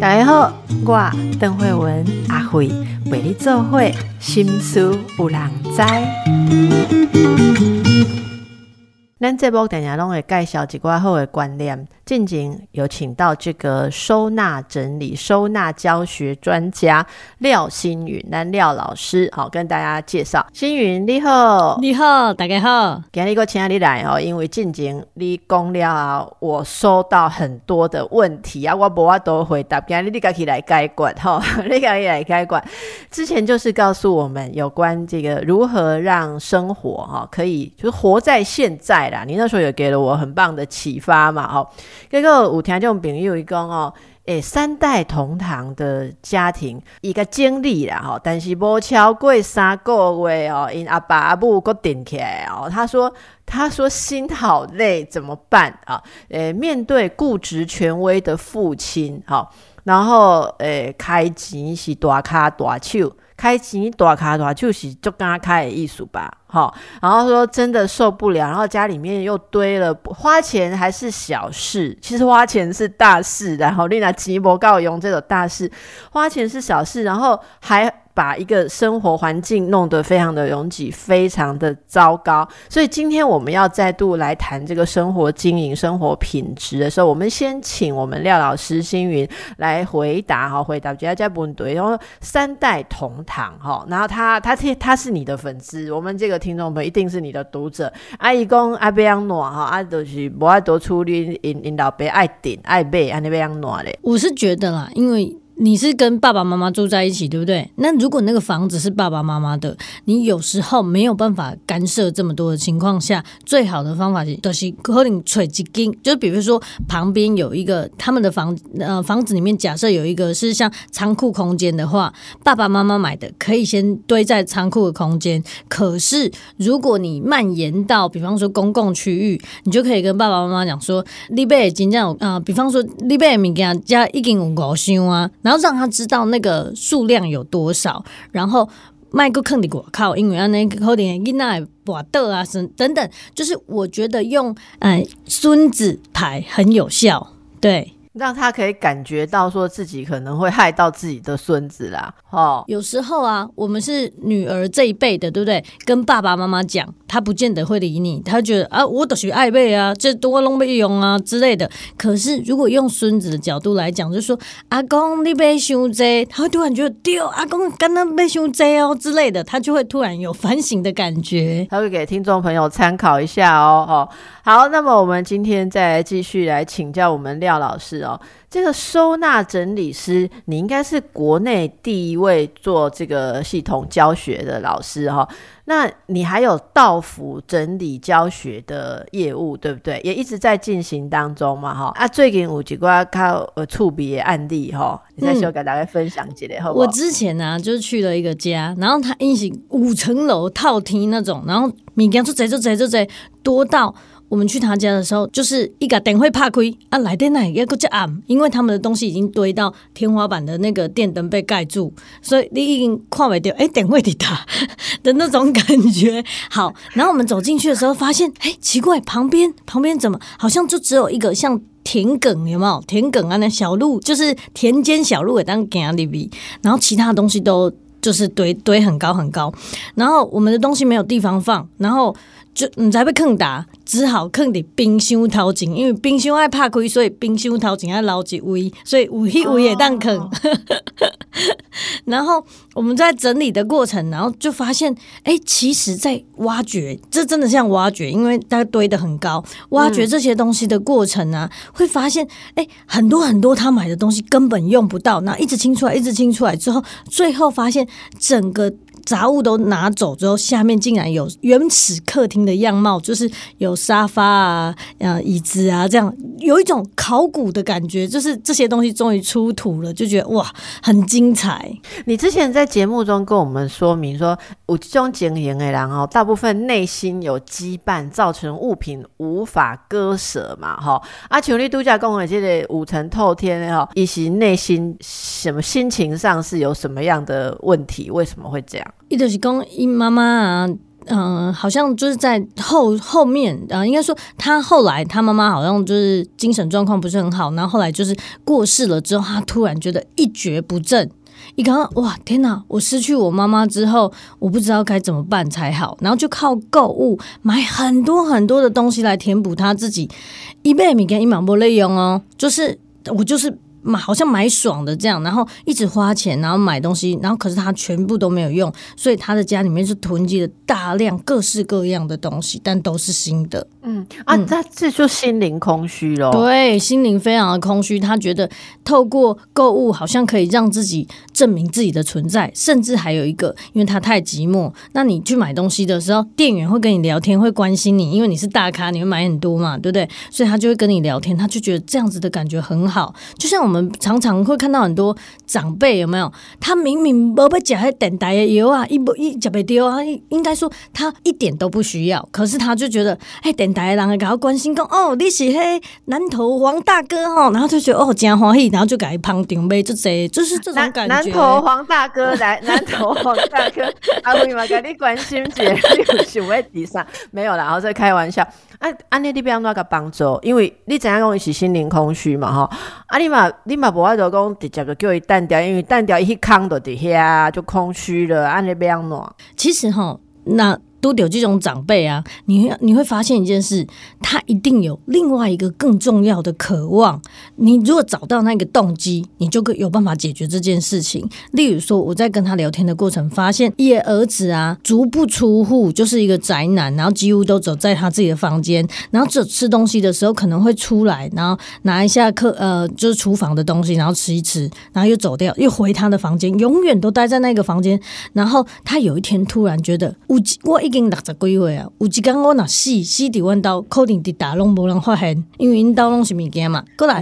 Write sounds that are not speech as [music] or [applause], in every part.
大家好，我邓慧文阿慧为你做会心思有人知。咱这部电影拢会介绍一寡好的观念。近景有请到这个收纳整理、收纳教学专家廖星云，那廖老师好跟大家介绍。星云你好，你好，大家好。今日个请你来哦，因为近景你讲了，我收到很多的问题啊，我无法都回答。今日你家己来解决哈，[laughs] 你家己来解决。之前就是告诉我们有关这个如何让生活哈可以就是活在现在啦。你那时候也给了我很棒的启发嘛，哈。结果有听种朋友伊讲哦，诶，三代同堂的家庭一个经历啦，吼，但是无超过三个月哦，因阿爸阿母个顶起来哦，他说他说心好累，怎么办啊？诶，面对固执权威的父亲，哈，然后诶，开钱是大卡大手。开钱大卡大就是就跟他开的艺术吧，好，然后说真的受不了，然后家里面又堆了，花钱还是小事，其实花钱是大事，然后另拿吉伯告用这种大事，花钱是小事，然后还。把一个生活环境弄得非常的拥挤，非常的糟糕。所以今天我们要再度来谈这个生活经营、生活品质的时候，我们先请我们廖老师星云来回答哈，回答。家家不对，然后三代同堂哈，然后他他他他是你的粉丝，我们这个听众朋友一定是你的读者。阿姨公阿贝样暖哈，阿都是不爱多处理，引引导别爱顶爱背，阿那边样暖嘞。我是觉得啦，因为。你是跟爸爸妈妈住在一起，对不对？那如果那个房子是爸爸妈妈的，你有时候没有办法干涉这么多的情况下，最好的方法是，就是可能吹几根，就比如说旁边有一个他们的房，呃，房子里面假设有一个是像仓库空间的话，爸爸妈妈买的可以先堆在仓库的空间。可是如果你蔓延到，比方说公共区域，你就可以跟爸爸妈妈讲说，你贝金这样啊，比方说你贝物件加已经有五箱啊。然后让他知道那个数量有多少，然后卖个坑的果靠，因为啊那个后点囡仔把豆啊等等等，就是我觉得用哎孙子牌很有效，对。让他可以感觉到说自己可能会害到自己的孙子啦，哦，有时候啊，我们是女儿这一辈的，对不对？跟爸爸妈妈讲，他不见得会理你，他觉得啊，我都是爱背啊，这多弄没用啊之类的。可是如果用孙子的角度来讲，就说阿公你背胸贼，他会突然觉得丢阿公刚刚背胸贼哦之类的，他就会突然有反省的感觉，他会给听众朋友参考一下哦，哦。好，那么我们今天再来继续来请教我们廖老师哦。这个收纳整理师，你应该是国内第一位做这个系统教学的老师哈。那你还有道服整理教学的业务，对不对？也一直在进行当中嘛哈。啊，最近有几个靠呃触笔的案例哈，你再需要跟大家分享几类好不好？我之前呢，就是去了一个家，然后他一行五层楼套厅那种，然后米件就贼就贼就贼多到。我们去他家的时候，就是一个电会怕亏啊，来电奶要个叫暗，因为他们的东西已经堆到天花板的那个电灯被盖住，所以你已经看不掉，哎，电会滴答 [laughs] 的那种感觉。好，然后我们走进去的时候，发现，哎，奇怪，旁边旁边怎么好像就只有一个像田埂，有没有田埂啊？那小路就是田间小路，也当行里边，然后其他的东西都就是堆堆很高很高，然后我们的东西没有地方放，然后。就唔知被坑打，只好坑伫冰箱头前，因为冰箱爱拍开，所以冰箱头前爱捞一位，所以有一位也当坑。[laughs] 然后我们在整理的过程，然后就发现，哎，其实，在挖掘，这真的像挖掘，因为它堆的很高，挖掘这些东西的过程啊，会发现，哎，很多很多他买的东西根本用不到，那一直清出来，一直清出来之后，最后发现整个。杂物都拿走之后，下面竟然有原始客厅的样貌，就是有沙发啊、呃椅子啊，这样有一种考古的感觉。就是这些东西终于出土了，就觉得哇，很精彩。你之前在节目中跟我们说明说，五种经营的人哦，大部分内心有羁绊，造成物品无法割舍嘛，哈。啊，琼丽度假公园这个五层透天哈，以及内心什么心情上是有什么样的问题？为什么会这样？伊就是讲，伊妈妈啊，嗯、好像就是在后后面，呃，应该说他后来他妈妈好像就是精神状况不是很好，然后后来就是过世了之后，他突然觉得一蹶不振。一刚哇天哪！我失去我妈妈之后，我不知道该怎么办才好，然后就靠购物买很多很多的东西来填补他自己一倍米跟一毛不内用哦，就是我就是买好像买爽的这样，然后一直花钱，然后买东西，然后可是他全部都没有用，所以他的家里面是囤积了大量各式各样的东西，但都是新的。嗯啊，那这就心灵空虚咯。对，心灵非常的空虚。他觉得透过购物好像可以让自己证明自己的存在，甚至还有一个，因为他太寂寞。那你去买东西的时候，店员会跟你聊天，会关心你，因为你是大咖，你会买很多嘛，对不对？所以他就会跟你聊天，他就觉得这样子的感觉很好。就像我们们常常会看到很多长辈有没有？他明明不被夹在等待的油啊，一不一夹被丢啊，应该说他一点都不需要，可是他就觉得，哎，等待的人会给他关心，讲哦，你是嘿南头黄大哥哦，然后就觉得哦，真欢喜，然后就给他捧场呗，就这，就是这种感觉。南头黄大哥来，南头黄大哥，阿辉嘛，给你关心姐，你有想在地上没有啦，然后在开玩笑。啊，安尼你不要那个帮助，因为你怎样讲伊是心灵空虚嘛吼。啊，你嘛你嘛无法度讲直接就叫伊淡掉，因为淡掉一空就伫遐就空虚了，安尼要安怎？其实吼，那都有这种长辈啊，你你会发现一件事，他一定有另外一个更重要的渴望。你如果找到那个动机，你就有办法解决这件事情。例如说，我在跟他聊天的过程，发现叶儿子啊，足不出户，就是一个宅男，然后几乎都走在他自己的房间，然后只吃东西的时候可能会出来，然后拿一下客呃就是厨房的东西，然后吃一吃，然后又走掉，又回他的房间，永远都待在那个房间。然后他有一天突然觉得，我我一经六十几岁啊，有一天我若死死伫阮兜，可能伫大拢无人发现，因为因兜拢是物件嘛。过来？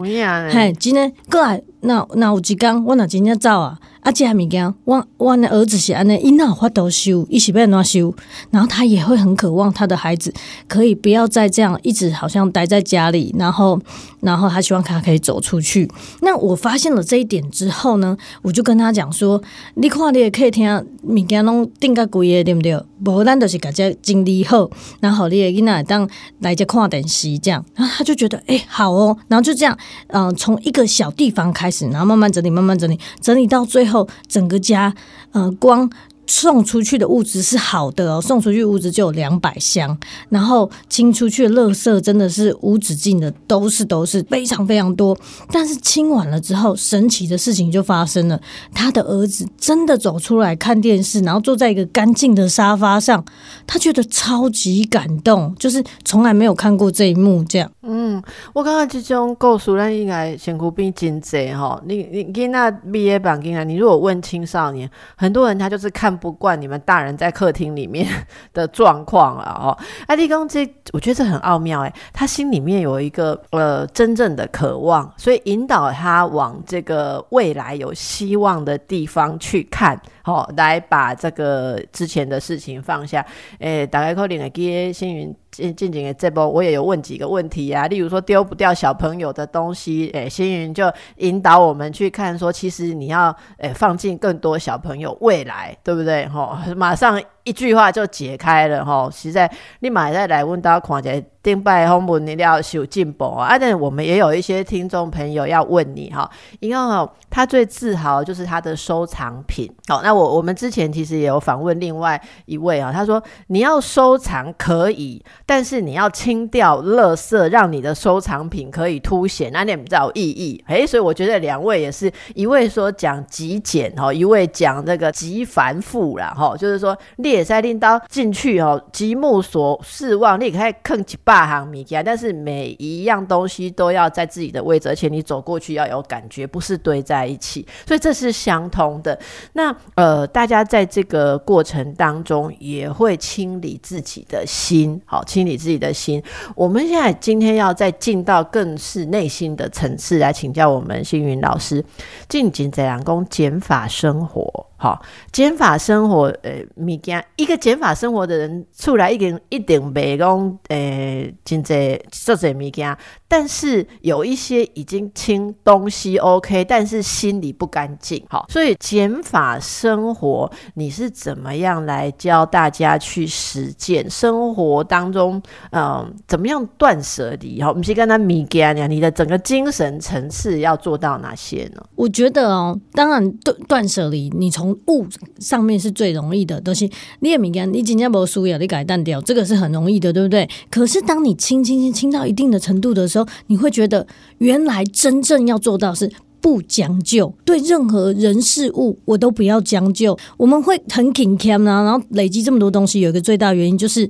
嘿，真诶，过来，那那有一天我若真正走啊，啊，这物件，我我的儿子是安尼，伊哪有法度修，伊是要安怎收？然后他也会很渴望他的孩子可以不要再这样一直好像待在家里，然后然后他希望他可以走出去。那我发现了这一点之后呢，我就跟他讲说，你看你也可以听物件拢定较贵的，对不对？无咱就是甲这整理好，然后你的囡仔当来这看电视这样，然后他就觉得哎、好哦，然后就这样，嗯、从一个小地方开始，然后慢慢整理，慢慢整理，整理到最后后整个家，呃，光。送出去的物资是好的哦，送出去物资就有两百箱，然后清出去的垃圾真的是无止境的，都是都是非常非常多。但是清完了之后，神奇的事情就发生了，他的儿子真的走出来看电视，然后坐在一个干净的沙发上，他觉得超级感动，就是从来没有看过这一幕这样。嗯，我刚刚这种告诉咱应该身躯边真济哈。你你囡仔毕业版囡仔，你如果问青少年，很多人他就是看不惯你们大人在客厅里面 [laughs] 的状况了哦。阿弟公这，我觉得这很奥妙诶，他心里面有一个呃真正的渴望，所以引导他往这个未来有希望的地方去看，好、来把这个之前的事情放下。诶，大概可能会记得星云近近几个这波，我也有问几个问题啊，例如说丢不掉小朋友的东西，诶，星云就引导我们去看说，其实你要诶放进更多小朋友未来，对不对？吼，马上一句话就解开了吼，实在立马再来问到看一下顶拜访问你了是有进步啊，啊，但我们也有一些听众朋友要问你哈，因为哦，他最自豪就是他的收藏品。好，那我我们之前其实也有访问另外一位啊，他说你要收藏可以，但是你要清掉垃圾，让你的收藏品可以凸显，那你比较有意义。诶，所以我觉得两位也是一位说讲极简哈，一位讲那个极繁复啦哈，就是说也在拎刀进去哦，极目所视望，你也可以坑几百行米家，但是每一样东西都要在自己的位置，而且你走过去要有感觉，不是堆在一起，所以这是相通的。那呃，大家在这个过程当中也会清理自己的心，好，清理自己的心。我们现在今天要再进到更是内心的层次来请教我们星云老师，进行这样工减法生活，好，减法生活，诶，物件一个减法生活的人出来一定一定袂讲，诶，真济做侪物件。但是有一些已经清东西 OK，但是心里不干净。好，所以减法生活，你是怎么样来教大家去实践？生活当中，嗯，怎么样断舍离？好，我们先跟他米干呀，你的整个精神层次要做到哪些呢？我觉得哦，当然断断舍离，你从物上面是最容易的东西。你也米干，你今天不输呀，你改淡掉，这个是很容易的，对不对？可是当你清清清清到一定的程度的时候，你会觉得原来真正要做到是不将就，对任何人事物我都不要将就。我们会很紧张啊，然后累积这么多东西，有一个最大原因就是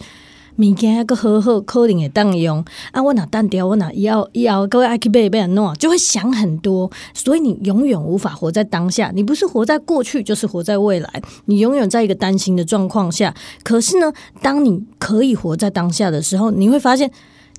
物件那个好好可能会当用啊，我哪单掉，我哪要要各位爱去背背弄，就会想很多，所以你永远无法活在当下。你不是活在过去，就是活在未来，你永远在一个担心的状况下。可是呢，当你可以活在当下的时候，你会发现。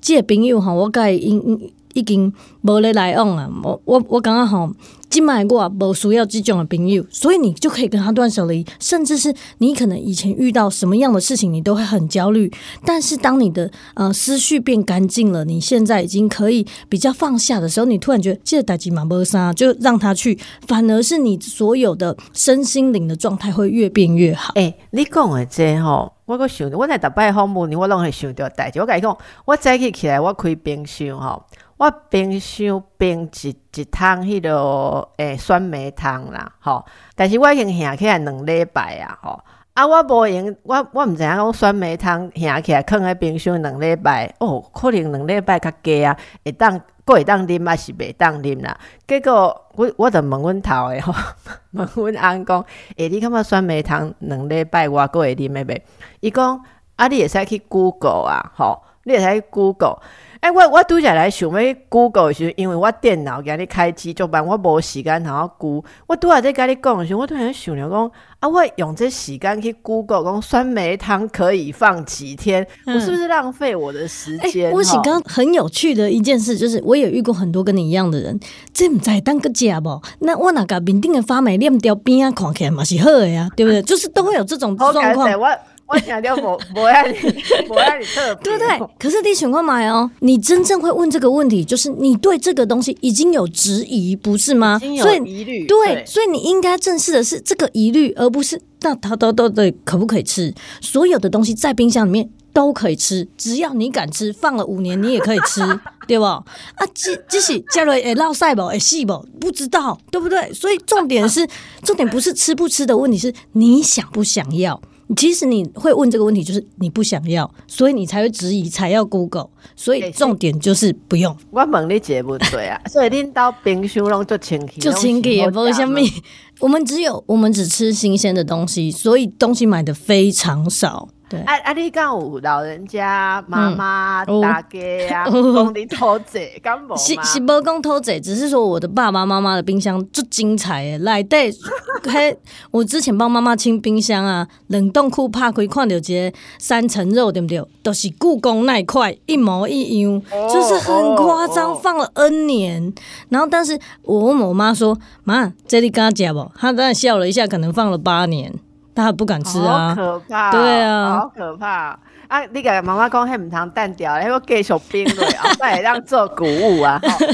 即个朋友吼，我甲伊因已经无咧来往啊。我我我感觉吼，今麦我无需要这种的朋友，所以你就可以跟他断舍离。甚至是你可能以前遇到什么样的事情，你都会很焦虑。但是当你的呃思绪变干净了，你现在已经可以比较放下的时候，你突然觉得这个代志嘛无啥，就让他去，反而是你所有的身心灵的状态会越变越好。诶、你讲的这吼，我个想，我在逐摆访问你，我拢会想到代志。我甲你讲，我早起起来，我开冰箱吼，我冰箱冰一一桶迄落诶酸梅汤啦，吼。但是我已经下起来两礼拜啊，吼。啊，我无用，我我毋知影讲酸梅汤下起来放喺冰箱两礼拜，哦，可能两礼拜较加啊，会当过会当啉，还是袂当啉啦。结果我我著问阮头诶吼，[laughs] 问阮翁讲，诶、你感觉酸梅汤两礼拜我过会啉诶袂？伊讲啊，你会使去 Google 啊，吼，你会使去 Google。哎、我我拄则来想要 Google 的时候，因为我电脑今日开机做班，我无时间通好 Google。我拄仔在甲你讲的时候，我突然想着讲，啊，我用这时间去 Google 讲酸梅汤可以放几天，我是不是浪费我的时哎、间？吼我是刚很有趣的一件事，就是我也遇过很多跟你一样的人，这唔在当个假不？那我那个面顶的发霉念掉边啊，看起来嘛是好的呀，对不对？就是都会有这种状况我强调无无让你无让你特别，对不 [laughs] 对？可是你想看买哦，你真正会问这个问题，就是你对这个东西已经有质疑，不是吗？所以疑虑，对，所以你应该正视的是这个疑虑，而不是那它都都对可不可以吃？所有的东西在冰箱里面都可以吃，只要你敢吃，放了五年你也可以吃，[laughs] 对不？啊，这这是加了会落晒不？会细不？不知道，对不对？所以重点是，重点不是吃不吃的问题，是你想不想要。其实你会问这个问题，就是你不想要，所以你才会质疑，才要 Google。所以欸重点就是不用，我问你这个问题啊，[laughs] 所以恁到冰箱拢做清气，就清气也不会像米。[laughs] 我们只有我们只吃新鲜的东西，所以东西买的非常少。对，啊啊！你讲有老人家、妈妈、嗯大家啊，哦讲你偷者，敢无是吗？是无讲偷贼，只是说我的爸爸妈妈的冰箱就精彩诶，来对，[laughs] 嘿，我之前帮妈妈清冰箱啊，冷冻库拍开看到一个三层肉，对不对？都、是故宫那一块一模一样，哦就是很夸张，哦放了 N 年。然后，但是我问我妈说：“妈，这里跟他讲不？”她当然笑了一下，可能放了八年，她不敢吃啊好啊。可怕哦！对啊好可怕啊！你给妈妈讲，迄唔通淡掉，迄个继续冰落，后摆会当做谷物啊！吼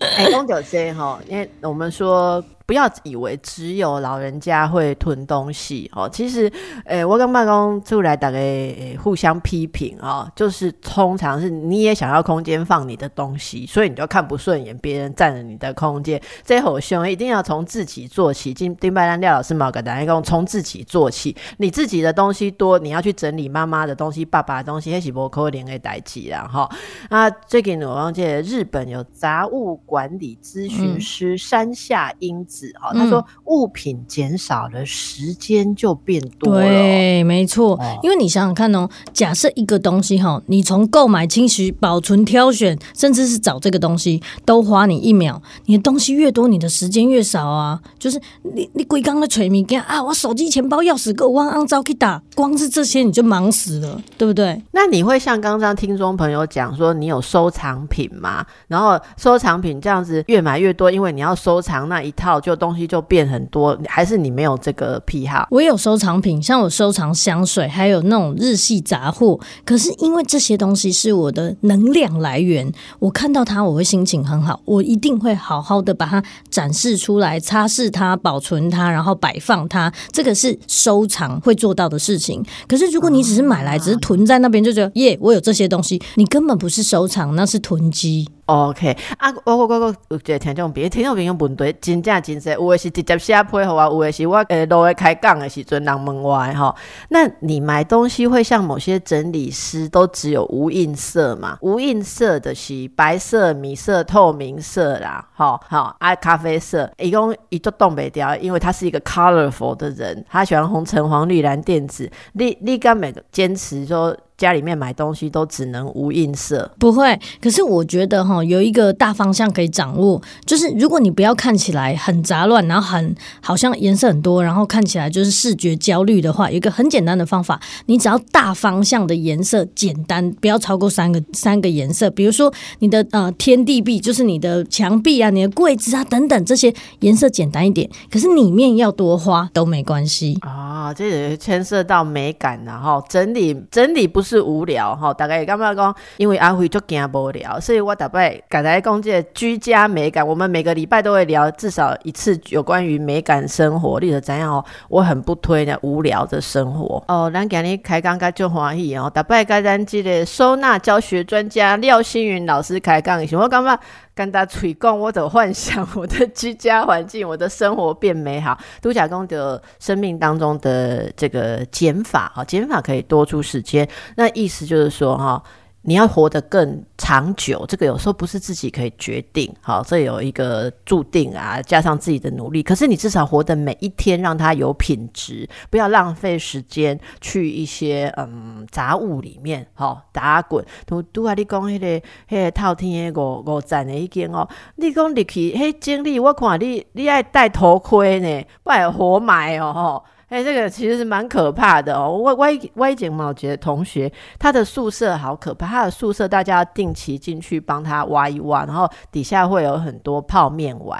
[laughs] 哎，讲到这吼，因为我们说。不要以为只有老人家会囤东西哦，其实，诶、我跟办公出来大概、呃互相批评哦，就是通常是你也想要空间放你的东西，所以你就看不顺眼别人占了你的空间。这好凶，一定要从自己做起。金丁拜兰廖老师毛个大家讲，从自己做起，你自己的东西多，你要去整理妈妈的东西、爸爸的东西，那是不可能的代志啦哈。啊，最近我忘记了日本有杂物管理咨询师山下英子哈、他说物品减少了，时间就变多了。对，没错哦，因为你想想看哦，假设一个东西哈，你从购买、清洗、保存、挑选，甚至是找这个东西，都花你一秒，你的东西越多，你的时间越少啊。就是你你规刚的锤米干啊，我手机、钱包、钥匙够我按照去打，光是这些你就忙死了，对不对？那你会像刚刚听众朋友讲说，你有收藏品吗？然后收藏品这样子越买越多，因为你要收藏那一套就东西就变很多，还是你没有这个癖好？我有收藏品，像我收藏香水，还有那种日系杂货。可是因为这些东西是我的能量来源，我看到它我会心情很好，我一定会好好的把它展示出来，擦拭它，保存它，然后摆放它。这个是收藏会做到的事情。可是如果你只是买来，只是囤在那边，就觉得耶，我有这些东西，你根本不是收藏，那是囤积。OK，啊，我我我我有一个听众朋友，听众朋友问题真正真实，有的是直接写配合我，有的是我诶路诶开讲的时阵人问我吼。那你买东西会像某些整理师都只有无印色嘛？无印色的是白色、米色、透明色啦，吼好啊，咖啡色，一共一都动不掉，因为他是一个 colorful 的人，他喜欢红橙黄绿蓝靛紫。你你敢每个坚持说？家里面买东西都只能无印色，不会。可是我觉得哈，有一个大方向可以掌握，就是如果你不要看起来很杂乱，然后很好像颜色很多，然后看起来就是视觉焦虑的话，有一个很简单的方法，你只要大方向的颜色简单，不要超过三个三个颜色。比如说你的呃天地壁，就是你的墙壁啊、你的柜子啊等等这些颜色简单一点，可是里面要多花都没关系啊。这也牵涉到美感，然后整理整理不是。是无聊吼，大概刚刚讲，因为阿辉就惊无聊，所以我大概刚才讲这居家美感，我们每个礼拜都会聊至少一次有关于美感生活，例如怎样哦，我很不推的无聊的生活哦。咱今日开讲该就欢喜哦，大概跟咱这个收纳教学专家廖星云老师开讲一下，我感觉。跟大家吹讲，我的幻想，我的居家环境，我的生活变美好。杜甲公的生命当中的这个减法，哈，减法可以多出时间。那意思就是说，哈。你要活得更长久，这个有时候不是自己可以决定，好，这有一个注定啊，加上自己的努力。可是你至少活得每一天，让它有品质，不要浪费时间去一些嗯杂物里面，好打滚。都都啊，你讲迄个迄个透天的五五站的一间哦，你讲入去迄经历，我看你你爱戴头盔呢，不然活埋哦吼。哎，这个其实是蛮可怕的哦。歪歪歪睫毛节的同学，他的宿舍好可怕。他的宿舍大家要定期进去帮他挖一挖，然后底下会有很多泡面碗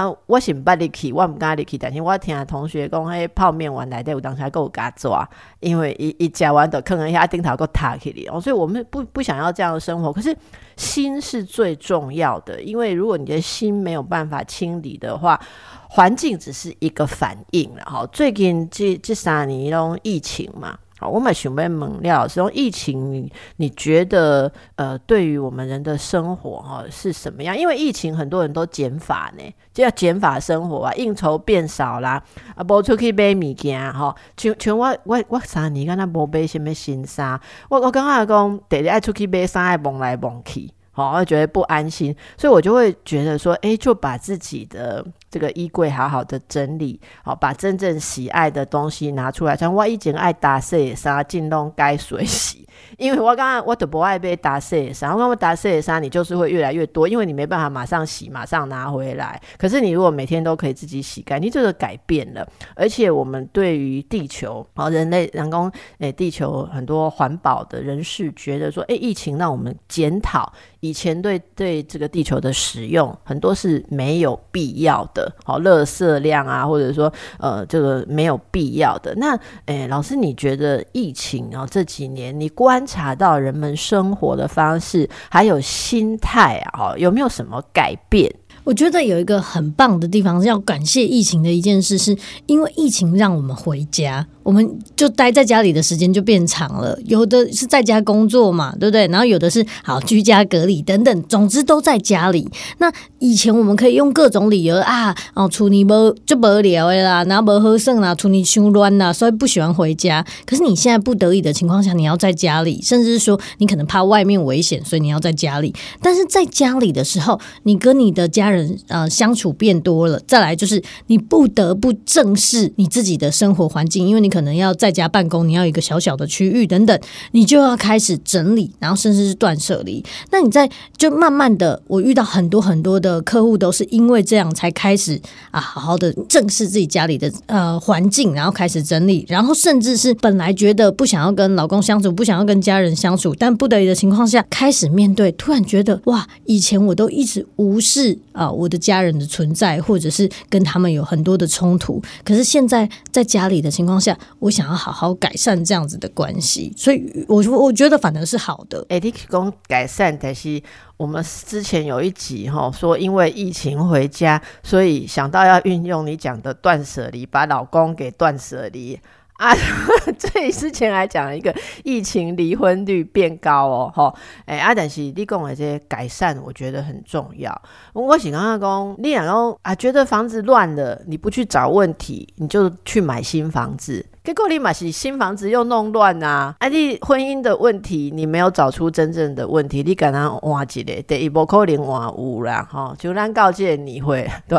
啊。我是不入去，我毋敢入去，但是我听同学讲，迄泡面碗内底有当时够加抓，因为一一食完就可能一下顶头够塌起嚟哦。所以我们不不想要这样的生活。可是心是最重要的，因为如果你的心没有办法清理的话。环境只是一个反应了哈。最近这这三年拢疫情嘛，好，我们想问孟廖，这种疫情，你你觉得呃，对于我们人的生活哈是什么样？因为疫情很多人都减法呢，就要减法生活啊，应酬变少啦，啊，无出去买物件哈。像像我我我三年敢若无买什么新衫，我我刚刚讲，第日爱出去买衫爱蒙来蒙去。好，我觉得不安心，所以我就会觉得说，哎，就把自己的这个衣柜好好的整理，好，把真正喜爱的东西拿出来。像我以前爱打色衫，进弄该水洗，[laughs] 因为我刚刚我都不爱被打色衫，我刚刚打色衫，你就是会越来越多，因为你没办法马上洗，马上拿回来。可是你如果每天都可以自己洗干净，这个改变了，而且我们对于地球，哦，人类人工，诶，地球很多环保的人士觉得说，哎，疫情让我们检讨。以前对对这个地球的使用很多是没有必要的，好，垃圾量啊，或者说呃这个没有必要的。那诶，老师，你觉得疫情啊这几年你观察到人们生活的方式还有心态啊，有没有什么改变？我觉得有一个很棒的地方，要感谢疫情的一件事，是因为疫情让我们回家。我们就待在家里的时间就变长了，有的是在家工作嘛，对不对？然后有的是好居家隔离等等，总之都在家里。那以前我们可以用各种理由啊，哦，处理无就无聊啦，然后无好胜啦，处理凶乱啦，所以不喜欢回家。可是你现在不得已的情况下，你要在家里，甚至是说你可能怕外面危险，所以你要在家里。但是在家里的时候，你跟你的家人人呃相处变多了，再来就是你不得不正视你自己的生活环境，因为你。可能要在家办公，你要一个小小的区域等等，你就要开始整理，然后甚至是断舍离。那你在就慢慢的，我遇到很多很多的客户，都是因为这样才开始啊，好好的正视自己家里的呃环境，然后开始整理，然后甚至是本来觉得不想要跟老公相处，不想要跟家人相处，但不得已的情况下开始面对，突然觉得哇，以前我都一直无视啊我的家人的存在，或者是跟他们有很多的冲突。可是现在在家里的情况下，我想要好好改善这样子的关系，所以我我觉得反而是好的。哎，你讲改善，但是我们之前有一集哈说，因为疫情回家，所以想到要运用你讲的断舍离，把老公给断舍离。啊，[laughs] 这之前还讲了一个疫情离婚率变高哦，吼，哎，啊，但是你讲的这些改善，我觉得很重要。我是刚刚讲，你两个啊，觉得房子乱了，你不去找问题，你就去买新房子，结果你买是新房子又弄乱啊！啊，你婚姻的问题，你没有找出真正的问题，你敢那换一个，第一波可能换有啦，吼，就咱告诫你会对。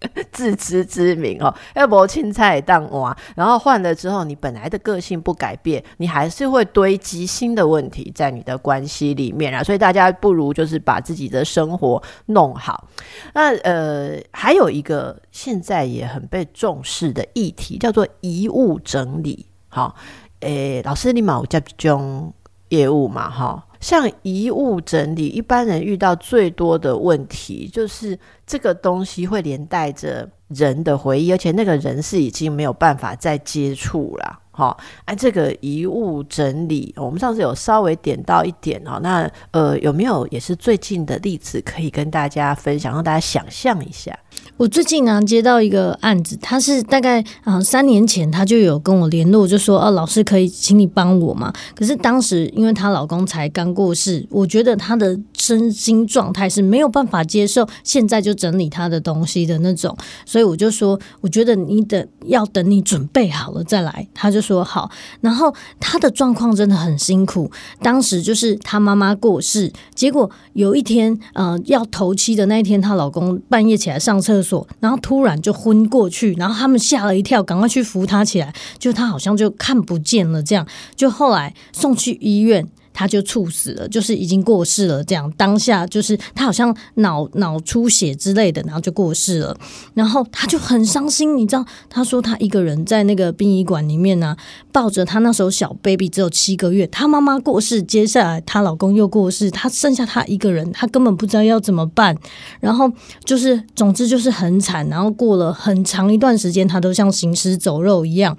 [laughs] 自知之明哦，要不青菜当娃，然后换了之后，你本来的个性不改变，你还是会堆积新的问题在你的关系里面啊。所以大家不如就是把自己的生活弄好。那呃，还有一个现在也很被重视的议题，叫做遗物整理。好，诶，老师你嘛有这种业务嘛？哈。像遗物整理，一般人遇到最多的问题就是这个东西会连带着人的回忆，而且那个人是已经没有办法再接触了。好，哎，这个遗物整理，我们上次有稍微点到一点哦。那呃，有没有也是最近的例子可以跟大家分享，让大家想象一下？我最近呢接到一个案子，他是大概啊三年前他就有跟我联络，就说哦老师可以请你帮我嘛。可是当时因为她老公才刚过世，我觉得她的身心状态是没有办法接受现在就整理她的东西的那种，所以我就说我觉得你等要等你准备好了再来。他就说好，然后她的状况真的很辛苦，当时就是她妈妈过世，结果有一天呃要头七的那一天，她老公半夜起来上厕所然后突然就昏过去，然后他们吓了一跳，赶快去扶他起来，就他好像就看不见了，这样就后来送去医院。他就猝死了，就是已经过世了。这样当下就是他好像脑脑出血之类的，然后就过世了。然后他就很伤心，你知道？他说他一个人在那个殡仪馆里面呢，抱着他那时候小 baby 只有七个月，他妈妈过世，接下来她老公又过世，他剩下他一个人，他根本不知道要怎么办。然后就是总之就是很惨。然后过了很长一段时间，他都像行尸走肉一样。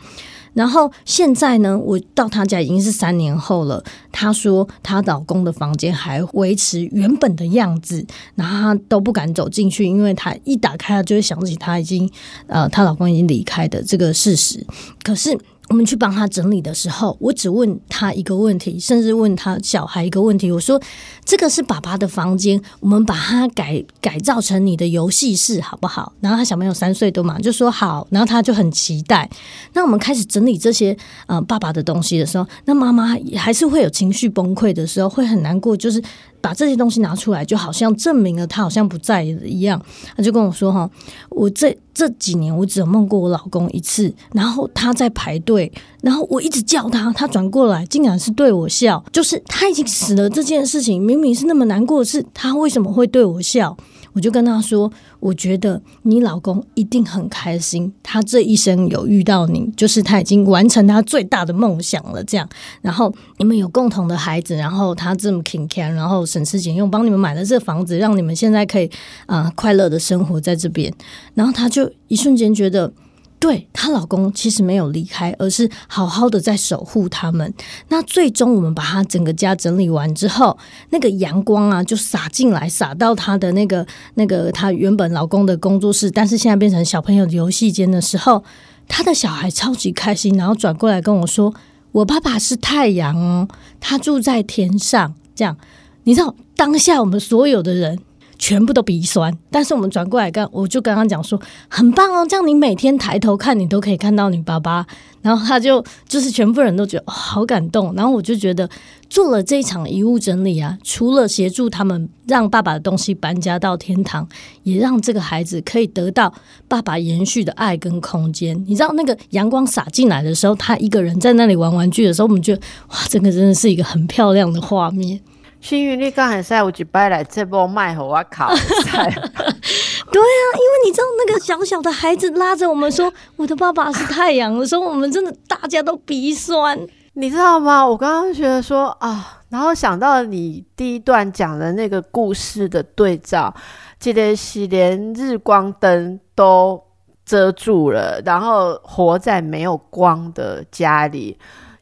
然后现在呢，我到她家已经是三年后了。她说她老公的房间还维持原本的样子，然后她都不敢走进去，因为她一打开，就会想起她已经呃，她老公已经离开的这个事实。可是。我们去帮他整理的时候，我只问他一个问题，甚至问他小孩一个问题。我说：“这个是爸爸的房间，我们把它改改造成你的游戏室，好不好？”然后他小朋友三岁多嘛，就说好。然后他就很期待。那我们开始整理这些呃爸爸的东西的时候，那妈妈还是会有情绪崩溃的时候，会很难过，就是。把这些东西拿出来，就好像证明了他好像不在一样。他就跟我说：“哈，我这这几年我只有梦过我老公一次，然后他在排队，然后我一直叫他，他转过来竟然是对我笑，就是他已经死了这件事情，明明是那么难过的事，他为什么会对我笑？”我就跟他说：“我觉得你老公一定很开心，他这一生有遇到你，就是他已经完成他最大的梦想了。这样，然后你们有共同的孩子，然后他这么勤俭，然后省吃俭用帮你们买了这房子，让你们现在可以啊快乐的生活在这边。然后他就一瞬间觉得。”对她老公其实没有离开，而是好好的在守护他们。那最终我们把她整个家整理完之后，那个阳光啊就洒进来，洒到她的那个那个她原本老公的工作室，但是现在变成小朋友的游戏间的时候，她的小孩超级开心，然后转过来跟我说：“我爸爸是太阳哦，他住在天上。”这样，你知道当下我们所有的人。全部都鼻酸，但是我们转过来看，我就跟他讲说，很棒哦，这样你每天抬头看，你都可以看到你爸爸。然后他就就是全部人都觉得好感动。然后我就觉得做了这一场遗物整理啊，除了协助他们让爸爸的东西搬家到天堂，也让这个孩子可以得到爸爸延续的爱跟空间。你知道那个阳光洒进来的时候，他一个人在那里玩玩具的时候，我们觉得哇，这个真的是一个很漂亮的画面。幸运你刚才赛有一摆来这波卖和我考赛，对啊，因为你知道那个小小的孩子拉着我们说我的爸爸是太阳的时候，我们真的大家都鼻酸，你知道吗？我刚刚觉得说啊，然后想到你第一段讲的那个故事的对照，记得是连日光灯都遮住了，然后活在没有光的家里。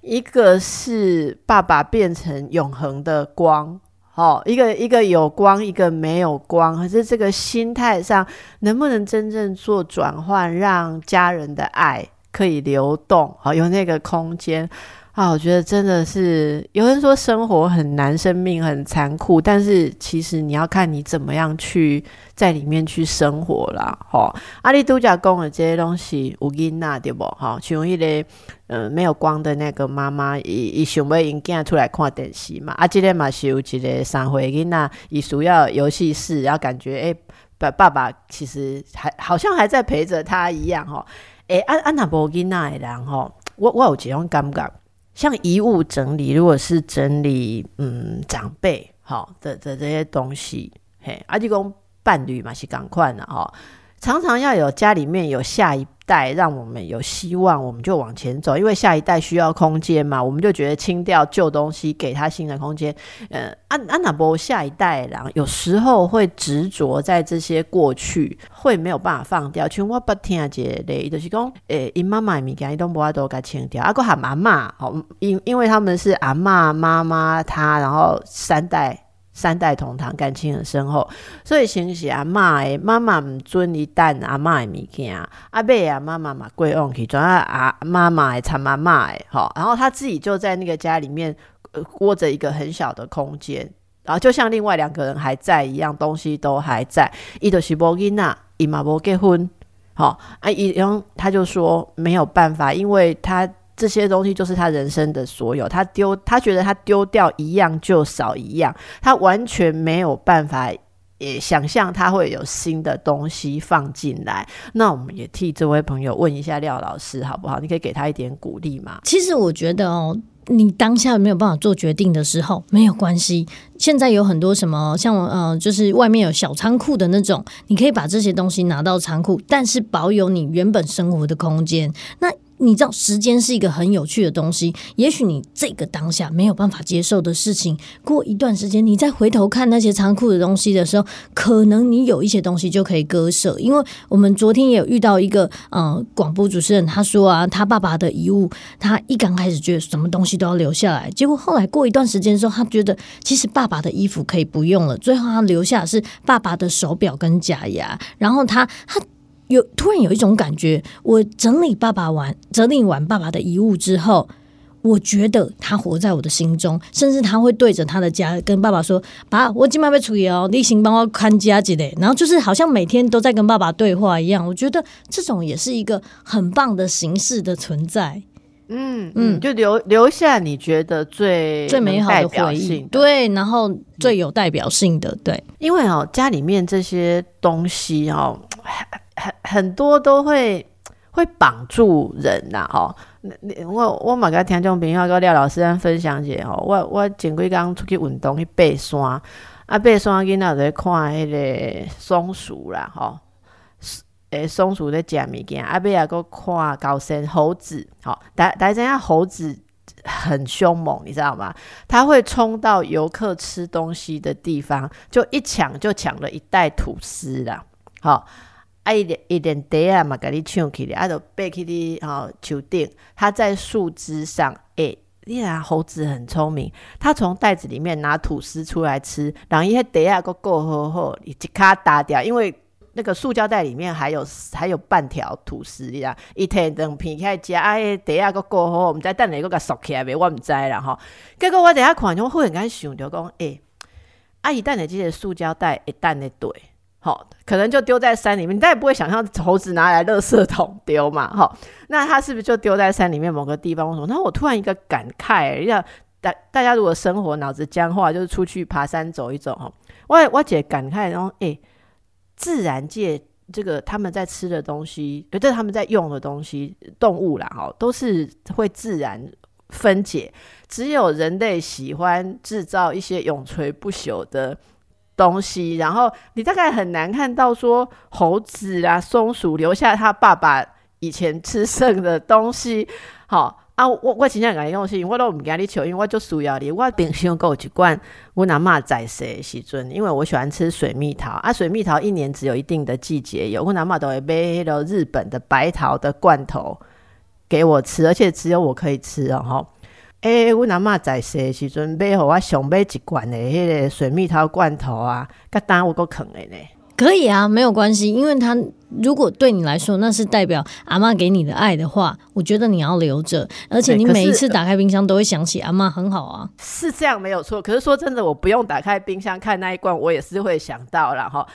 一个是爸爸变成永恒的光，好，一个一个有光，一个没有光。可是这个心态上能不能真正做转换，让家人的爱可以流动，好，有那个空间。啊，我觉得真的是有人说生活很难，生命很残酷，但是其实你要看你怎么样去在里面去生活啦。吼，阿里度假讲的这些东西有囡仔对不？哈，像一个嗯没有光的那个妈妈，伊伊想要引囝出来看电视嘛。啊，今天嘛是有一个三岁囡仔，伊需要游戏室，然后感觉诶，爸爸爸其实还好像还在陪着他一样哈。诶，安安那无囡仔的人吼，我我有这种感觉。像遗物整理，如果是整理嗯长辈好的的这些东西，嘿，阿弟公伴侣嘛是赶快的哈，常常要有家里面有下一代，让我们有希望，我们就往前走，因为下一代需要空间嘛，我们就觉得清掉旧东西，给他新的空间。嗯，安安娜波下一代然后有时候会执着在这些过去，会没有办法放掉。像我不听啊，这类就是讲，诶，因妈妈物件伊都无法都该清掉，阿哥喊阿妈，好，因因为他们是阿妈妈妈他，然后三代。三代同堂，感情很深厚，所以先是阿妈诶，妈妈唔准伊等阿妈诶物件，阿伯啊妈妈嘛贵往去，转阿阿妈妈诶参妈妈诶，好，然后他自己就在那个家里面呃过着一个很小的空间，然后就像另外两个人还在一样，东西都还在。伊都是无囡仔，伊嘛无结婚，好，啊伊然后他就说没有办法，因为他。这些东西就是他人生的所有，他丢，他觉得他丢掉一样就少一样，他完全没有办法也想象他会有新的东西放进来。那我们也替这位朋友问一下廖老师好不好？你可以给他一点鼓励吗？其实我觉得哦。你当下没有办法做决定的时候，没有关系。现在有很多什么，像呃，就是外面有小仓库的那种，你可以把这些东西拿到仓库，但是保有你原本生活的空间。那你知道，时间是一个很有趣的东西。也许你这个当下没有办法接受的事情，过一段时间，你再回头看那些仓库的东西的时候，可能你有一些东西就可以割舍。因为我们昨天也有遇到一个呃广播主持人，他说啊，他爸爸的遗物，他一刚开始觉得什么东西都要留下来，结果后来过一段时间之后，他觉得其实爸爸的衣服可以不用了，最后他留下是爸爸的手表跟假牙，然后他他。有突然有一种感觉，我整理爸爸完，整理完爸爸的遗物之后，我觉得他活在我的心中，甚至他会对着他的家跟爸爸说：“爸，我今晚被处理哦，你行帮我看家之类。”然后就是好像每天都在跟爸爸对话一样。我觉得这种也是一个很棒的形式的存在。嗯嗯，就留留下你觉得最最美好的回忆，对，然后最有代表性的，对，因为哦，家里面这些东西哦。很很多都会会绑住人呐，吼！我我嘛跟听众朋友跟廖老师分享一下吼，我我前几工出去运动去爬山，啊，爬山囡仔在看迄个松鼠啦，吼，诶，松鼠在食物件，啊，尾啊，搁看高山猴子，吼，大大家知猴子很凶猛，你知道吗？它会冲到游客吃东西的地方，就一抢就抢了一袋吐司啦，好。啊，一点一点袋啊嘛，甲你抢起来，啊，就背起你吼，树顶，它在树枝上，诶，你看猴子很聪明，它从袋子里面拿吐司出来吃，然后伊迄袋啊，够够好好，一卡打掉，因为那个塑胶袋里面还有还有半条吐司，呀一摕两片起来食，啊，迄袋啊，够够好，毋知等下个甲熟起来未，我毋知啦吼。结果我等下看，我忽然间想着讲，诶，阿姨等下即个塑胶袋会等咧对。好，可能就丢在山里面，你再也不会想象猴子拿来垃圾桶丢嘛？[laughs] 好，那它是不是就丢在山里面某个地方？我说，那我突然一个感慨，要大大家如果生活脑子僵化，就是出去爬山走一走哈。我我姐感慨，然后哎，自然界这个他们在吃的东西，这他们在用的东西，动物啦哈，都是会自然分解，只有人类喜欢制造一些永垂不朽的。东西，然后你大概很难看到说猴子啊、松鼠留下他爸爸以前吃剩的东西，[laughs] 好啊，我我真正甲你讲是，我都毋惊你笑，因为我就需要你。我平常有一罐，我阿嬷在世的时阵，因为我喜欢吃水蜜桃啊，水蜜桃一年只有一定的季节有，我阿嬷都会买迄个日本的白桃的罐头给我吃，而且只有我可以吃哦吼。诶、阮阿嬷在世的时阵，买互我上买一罐的迄个水蜜桃罐头啊，甲当我够啃的呢。可以啊，没有关系，因为他如果对你来说那是代表阿妈给你的爱的话，我觉得你要留着，而且你每一次打开冰箱都会想起阿妈，很好啊。是这样没有错，可是说真的，我不用打开冰箱看那一罐，我也是会想到啦哈。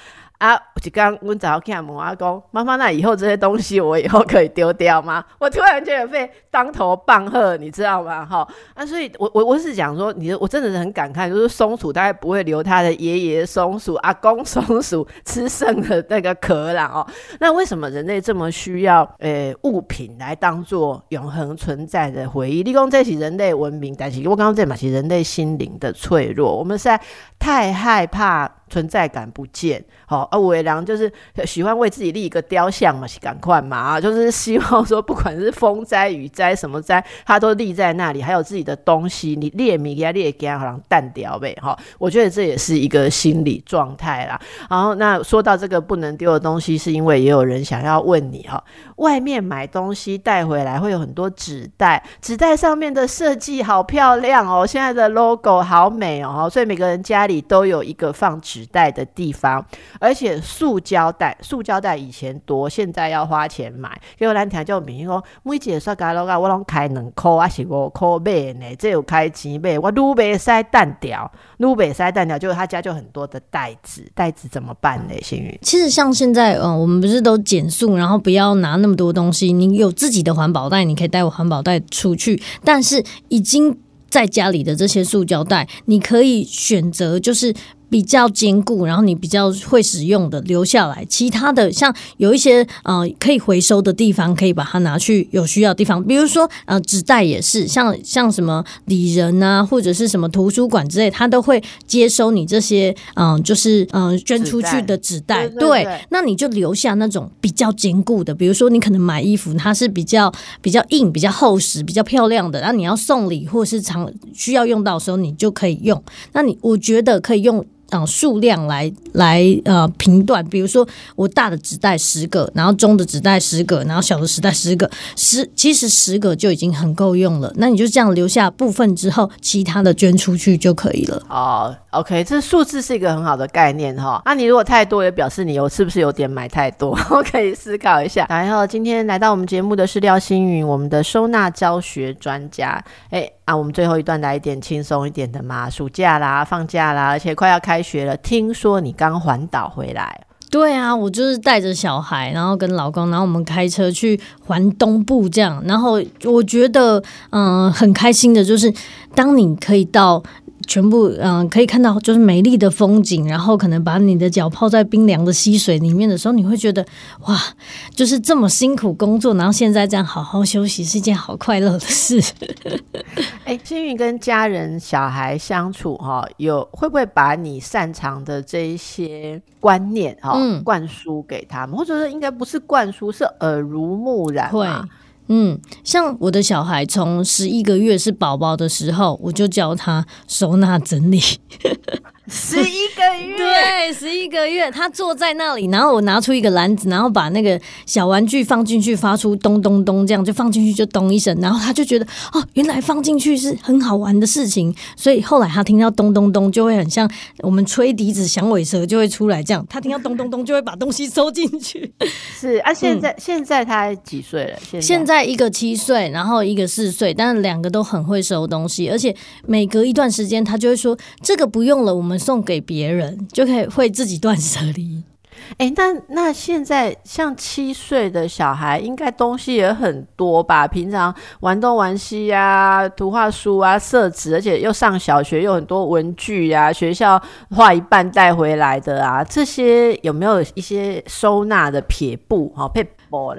啊，就刚阮早上看问我讲，妈妈，那以后这些东西我以后可以丢掉吗？我突然觉得被当头棒喝，你知道吗？哈，啊，所以我我我是讲说，你我真的是很感慨，就是松鼠大概不会留它的爷爷松鼠、阿公松鼠吃剩的那个壳啦哦。那为什么人类这么需要呃物品来当做永恒存在的回忆？立功这起人类文明，但是我刚刚在嘛是人类心灵的脆弱，我们实在太害怕存在感不见。好、啊，伟良就是喜欢为自己立一个雕像嘛，赶快嘛啊，就是希望说不管是风灾雨灾什么灾，它都立在那里，还有自己的东西，你列米给它列给它，好像淡掉呗哈。我觉得这也是一个心理状态啦。然后那说到这个不能丢的东西，是因为也有人想要问你哈，外面买东西带回来会有很多纸袋，纸袋上面的设计好漂亮哦，现在的 logo 好美哦，所以每个人家里都有一个放纸袋的地方，而且且塑胶袋，塑胶袋以前多，现在要花钱买。结果咱听叫明讲，每一个塑胶袋我拢开两箍，还是五箍买呢？这有开钱买，我愈袂使蛋掉，愈袂使蛋掉，结果他家就很多的袋子，袋子怎么办呢？幸运。其实像现在，嗯、我们不是都减速，然后不要拿那么多东西。你有自己的环保袋，你可以带我环保袋出去。但是已经在家里的这些塑胶袋，你可以选择就是。比较坚固，然后你比较会使用的留下来，其他的像有一些呃可以回收的地方，可以把它拿去有需要的地方，比如说呃纸袋也是，像像什么礼人啊，或者是什么图书馆之类，它都会接收你这些嗯、就是嗯、捐出去的纸袋，对对对那你就留下那种比较坚固的，比如说你可能买衣服，它是比较比较硬、比较厚实、比较漂亮的，然后你要送礼或是常需要用到的时候，你就可以用。那你我觉得可以用。嗯，数量来来呃评断，比如说我大的纸袋十个，然后中的纸袋十个，然后小的纸袋十个，十其实十个就已经很够用了。那你就这样留下部分之后，其他的捐出去就可以了。哦，OK，这数字是一个很好的概念哈。那你如果太多，也表示你有是不是有点买太多？[laughs] 我可以思考一下。然后今天来到我们节目的是廖星云，我们的收纳教学专家。哎那，我们最后一段来一点轻松一点的嘛，暑假啦，放假啦，而且快要开学了。听说你刚环岛回来，对啊，我就是带着小孩，然后跟老公，然后我们开车去环东部这样。然后我觉得，嗯、很开心的就是，当你可以到。全部嗯、可以看到就是美丽的风景，然后可能把你的脚泡在冰凉的溪水里面的时候，你会觉得哇，就是这么辛苦工作，然后现在这样好好休息是一件好快乐的事。[laughs] 哎，幸运跟家人、小孩相处哈、有会不会把你擅长的这一些观念哈、嗯灌输给他们，或者说应该不是灌输，是耳濡目染会嘛？嗯，像我的小孩从十一个月是宝宝的时候，我就教他收纳整理。十一个月，对，十一个月，他坐在那里，然后我拿出一个篮子，然后把那个小玩具放进去，发出咚咚咚，这样就放进去就咚一声，然后他就觉得哦，原来放进去是很好玩的事情，所以后来他听到咚咚咚就会很像我们吹笛子响尾蛇就会出来这样，他听到咚咚咚就会把东西收进去。[laughs] 是啊，现在、现在他几岁了？现在现在一个七岁，然后一个四岁，但是两个都很会收东西，而且每隔一段时间他就会说这个不用了，我们送给别人，就可以会自己断舍离。哎，那那现在像七岁的小孩，应该东西也很多吧？平常玩东玩西啊，图画书啊，色纸，而且又上小学，又很多文具啊，学校画一半带回来的啊，这些有没有一些收纳的撇布？好、配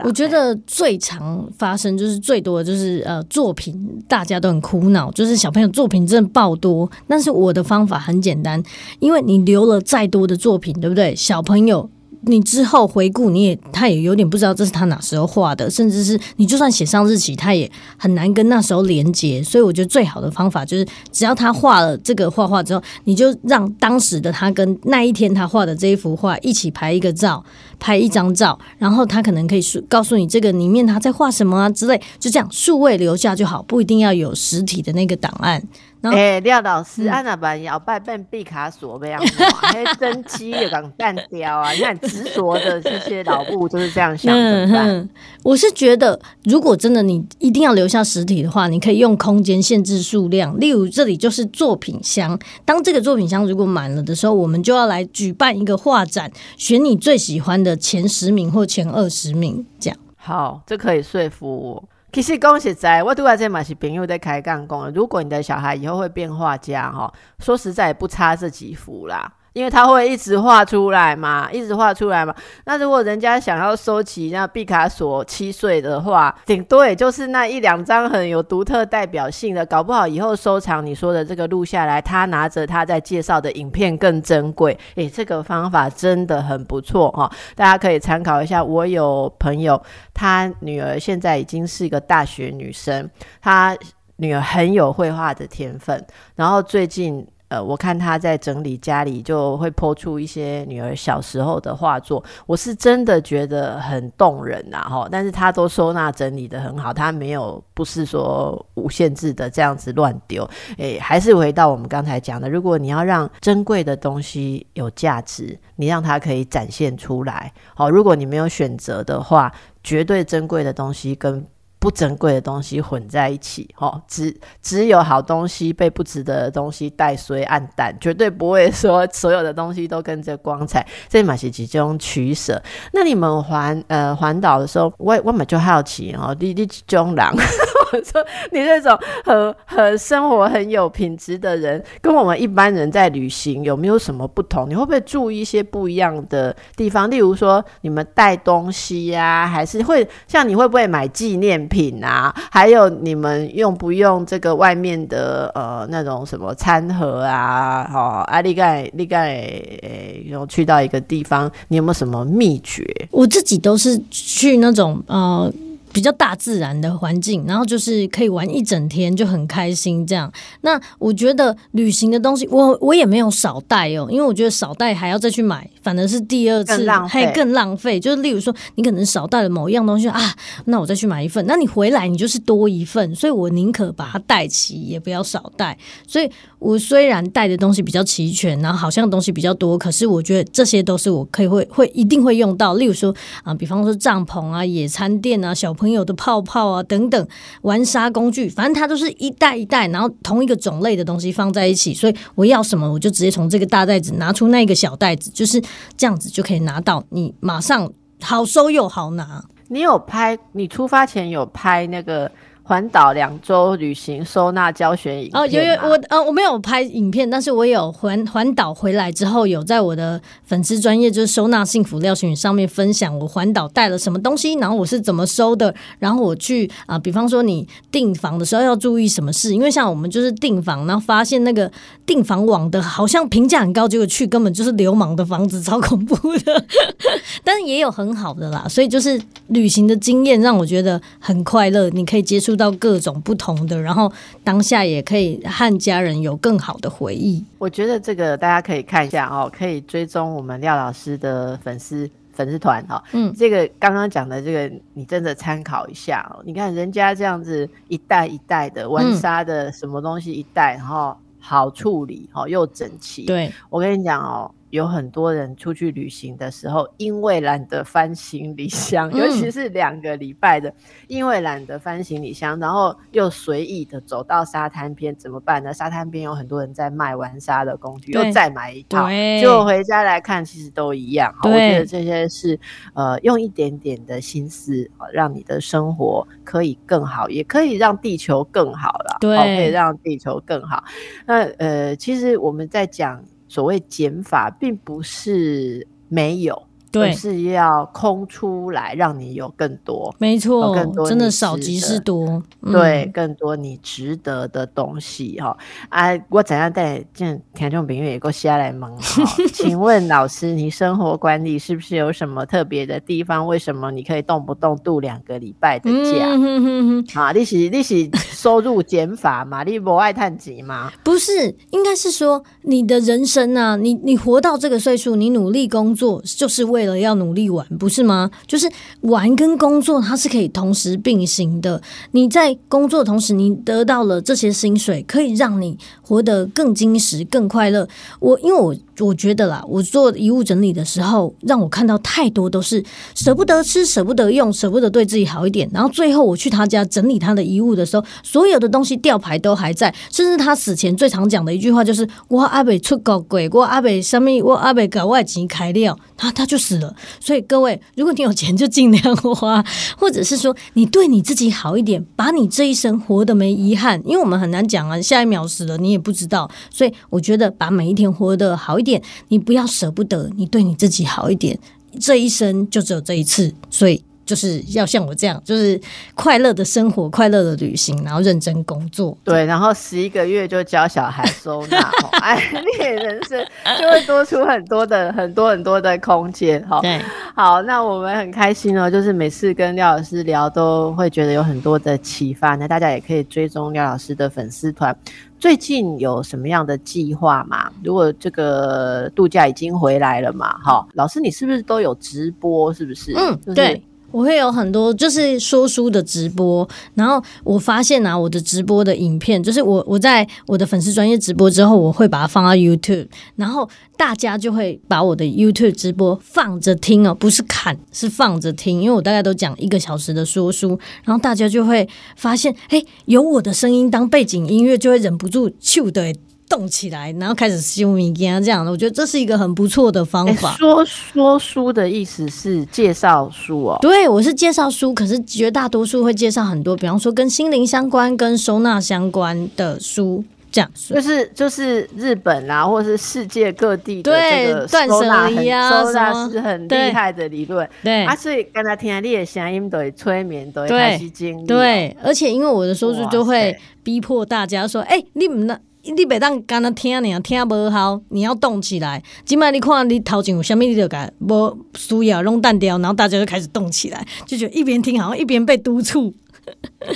我觉得最常发生就是最多的就是呃作品，大家都很苦恼，就是小朋友作品真的爆多。但是我的方法很简单，因为你留了再多的作品，对不对？小朋友你之后回顾，你也他也有点不知道这是他哪时候画的，甚至是你就算写上日期，他也很难跟那时候连接。所以我觉得最好的方法就是，只要他画了这个画画之后，你就让当时的他跟那一天他画的这一幅画一起拍一个照，拍一张照，然后他可能可以告诉你这个里面他在画什么啊之类，就这样数位留下就好，不一定要有实体的那个档案。哎，廖老师，安那把摇摆变毕卡索这样画，那真迹有讲淡雕啊，你看执着的这些老布就是这样想的。我是觉得，如果真的你一定要留下实体的话，你可以用空间限制数量，例如这里就是作品箱。当这个作品箱如果满了的时候，我们就要来举办一个画展，选你最喜欢的前十名或前二十名，这样。好，这可以说服我。其实讲实在，我拄仔这嘛是朋友在开讲讲，如果你的小孩以后会变画家哈，说实在也不差这几幅啦。因为他会一直画出来嘛，一直画出来嘛。那如果人家想要收集那毕卡索七岁的话，顶多也就是那一两张很有独特代表性的，搞不好以后收藏你说的这个录下来，他拿着他在介绍的影片更珍贵。诶，这个方法真的很不错哈，大家可以参考一下。我有朋友，他女儿现在已经是一个大学女生，她女儿很有绘画的天分，然后最近。呃，我看他在整理家里，就会抛出一些女儿小时候的画作，我是真的觉得很动人呐，哈！但是他都收纳整理的很好，他没有不是说无限制的这样子乱丢，诶，还是回到我们刚才讲的，如果你要让珍贵的东西有价值，你让它可以展现出来，好，如果你没有选择的话，绝对珍贵的东西跟。不珍贵的东西混在一起，哈，只只有好东西被不值得的东西带衰暗淡，绝对不会说 [laughs] 所有的东西都跟着光彩，这嘛是其中取舍。那你们环呃环岛的时候，我我们就好奇哦，你你中狼，[laughs] 我说你这种很很生活很有品质的人，跟我们一般人在旅行有没有什么不同？你会不会注意一些不一样的地方？例如说，你们带东西呀，还是会像你会不会买纪念？品啊，还有你们用不用这个外面的呃那种什么餐盒啊？哦，阿力盖力盖，诶，有去到一个地方，你有没有什么秘诀？我自己都是去那种呃。比较大自然的环境，然后就是可以玩一整天，就很开心这样。那我觉得旅行的东西，我我也没有少带哦，因为我觉得少带还要再去买，反而是第二次还更浪费。就是例如说，你可能少带了某一样东西啊，那我再去买一份，那你回来你就是多一份，所以我宁可把它带齐，也不要少带。所以我虽然带的东西比较齐全，然后好像东西比较多，可是我觉得这些都是我可以会会一定会用到。例如说啊，比方说帐篷啊、野餐垫啊、小。朋友的泡泡啊，等等玩沙工具，反正它都是一袋一袋，然后同一个种类的东西放在一起，所以我要什么我就直接从这个大袋子拿出那个小袋子，就是这样子就可以拿到，你马上好收又好拿。你有拍？你出发前有拍那个？环岛两周旅行收纳教学影片哦，有有我呃我没有拍影片，但是我有环环岛回来之后，有在我的粉丝专业就是收纳幸福廖群上面分享我环岛带了什么东西，然后我是怎么收的，然后我去啊，比方说你订房的时候要注意什么事，因为像我们就是订房，然后发现那个订房网的好像评价很高，结果去根本就是流氓的房子，超恐怖的，[laughs] 但是也有很好的啦，所以就是旅行的经验让我觉得很快乐，你可以接触。到各种不同的，然后当下也可以和家人有更好的回忆。我觉得这个大家可以看一下哦，可以追踪我们廖老师的粉丝粉丝团哈。嗯，这个刚刚讲的这个，你真的参考一下哦。你看人家这样子一袋一袋的温莎的什么东西一袋，然后好处理哈，又整齐。对我跟你讲哦。有很多人出去旅行的时候，因为懒得翻行李箱，尤其是两个礼拜的，因为懒得翻行李箱，然后又随意的走到沙滩边，怎么办呢？沙滩边有很多人在卖玩沙的工具，又再买一套，结果回家来看，其实都一样。我觉得这些是呃，用一点点的心思，让你的生活可以更好，也可以让地球更好了。对，可以让地球更好。那呃，其实我们在讲。所谓减法，并不是没有，对是要空出来，让你有更多。没错有更，多真的少即是多。嗯对，，更多你值得的东西哈、啊！我怎样带见听众朋友也够下来蒙哈？[laughs] 请问老师，你生活管理是不是有什么特别的地方？为什么你可以动不动度两个礼拜的假？嗯哼哼哼，啊，你是你是收入减法嘛？[laughs] 你不爱探钱吗？不是，应该是说你的人生啊，你你活到这个岁数，你努力工作就是为为了要努力玩，不是吗？就是玩跟工作它是可以同时并行的。你在工作同时，你得到了这些薪水，可以让你活得更精实、更快乐。我因为我我觉得啦，我做遗物整理的时候，让我看到太多都是舍不得吃、舍不得用、舍不得对自己好一点。然后最后我去他家整理他的遗物的时候，所有的东西吊牌都还在，甚至他死前最常讲的一句话就是：“我阿北出搞鬼，我阿北什么，我阿北搞外钱开料，他他就死了。”所以各位，如果你有钱，就尽量花，[laughs] 或者是说你对你自己好一点，把你这一生活得没遗憾。因为我们很难讲啊，下一秒死了你也不知道，所以我觉得把每一天活得好一点，你不要舍不得，你对你自己好一点，这一生就只有这一次，所以。就是要像我这样，就是快乐的生活、快乐的旅行，然后认真工作。对，然后十一个月就教小孩收纳，[laughs] 哦哎，你的人生就会多出很多的、很多很多的空间，哈、对，好，那我们很开心哦，就是每次跟廖老师聊，都会觉得有很多的启发。那大家也可以追踪廖老师的粉丝团。最近有什么样的计划吗？如果这个度假已经回来了嘛，哈，老师你是不是都有直播？是不是？嗯，就是对。我会有很多就是说书的直播，然后我发现啊，我的直播的影片，就是我我在我的粉丝专业直播之后，我会把它放到 YouTube，然后大家就会把我的 YouTube 直播放着听哦，不是看，是放着听，因为我大概都讲一个小时的说书，然后大家就会发现，哎，有我的声音当背景音乐，就会忍不住咻的动起来，然后开始修米干这样的，我觉得这是一个很不错的方哎法。说说书的意思是介绍书哦。对，我是介绍书，可是绝大多数会介绍很多，比方说跟心灵相关、跟收纳相关的书，这样。就是就是日本啦、或者是世界各地的对这个断收纳很舍收纳是很对厉害的理论对啊，所以刚才听你的声音都会催眠，都会对开始经。对，而且因为我的说书就哇会逼迫大家说：“哎、你们那。”你别当干那听尔听无好，你要动起来。今麦你看你头前有啥物，你就改无需要弄淡掉，然后大家就开始动起来，就觉得一边听好像一边被督促。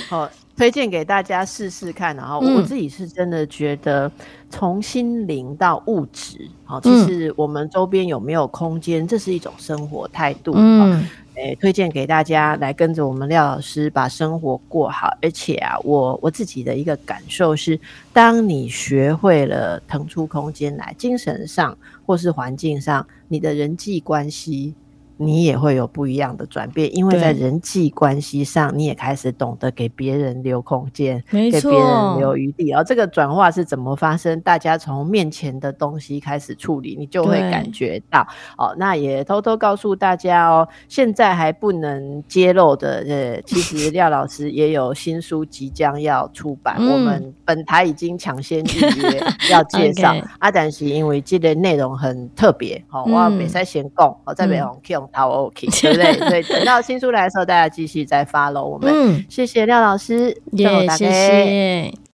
好，推荐给大家试试看。然后我自己是真的觉得，从心灵到物质，好，其实我们周边有没有空间，这是一种生活态度。嗯，诶，推荐给大家来跟着我们廖老师把生活过好。而且啊，我我自己的一个感受是，当你学会了腾出空间来，精神上或是环境上，你的人际关系。你也会有不一样的转变，因为在人际关系上，你也开始懂得给别人留空间，给别人，留余地。然后这个转化是怎么发生？大家从面前的东西开始处理，你就会感觉到哦。那也偷偷告诉大家哦，现在还不能揭露的，呃，其实廖老师也有新书即将要出版，嗯我们本台已经抢先预约 [laughs] 要介绍啊。但是因为这个内容很特别，哦，我嗯没使先讲，我在北红 Q 掏 OK，[laughs] 对不对？所以等到新书来的时候，大家继续再 follow 我们。嗯，谢谢廖老师，谢谢。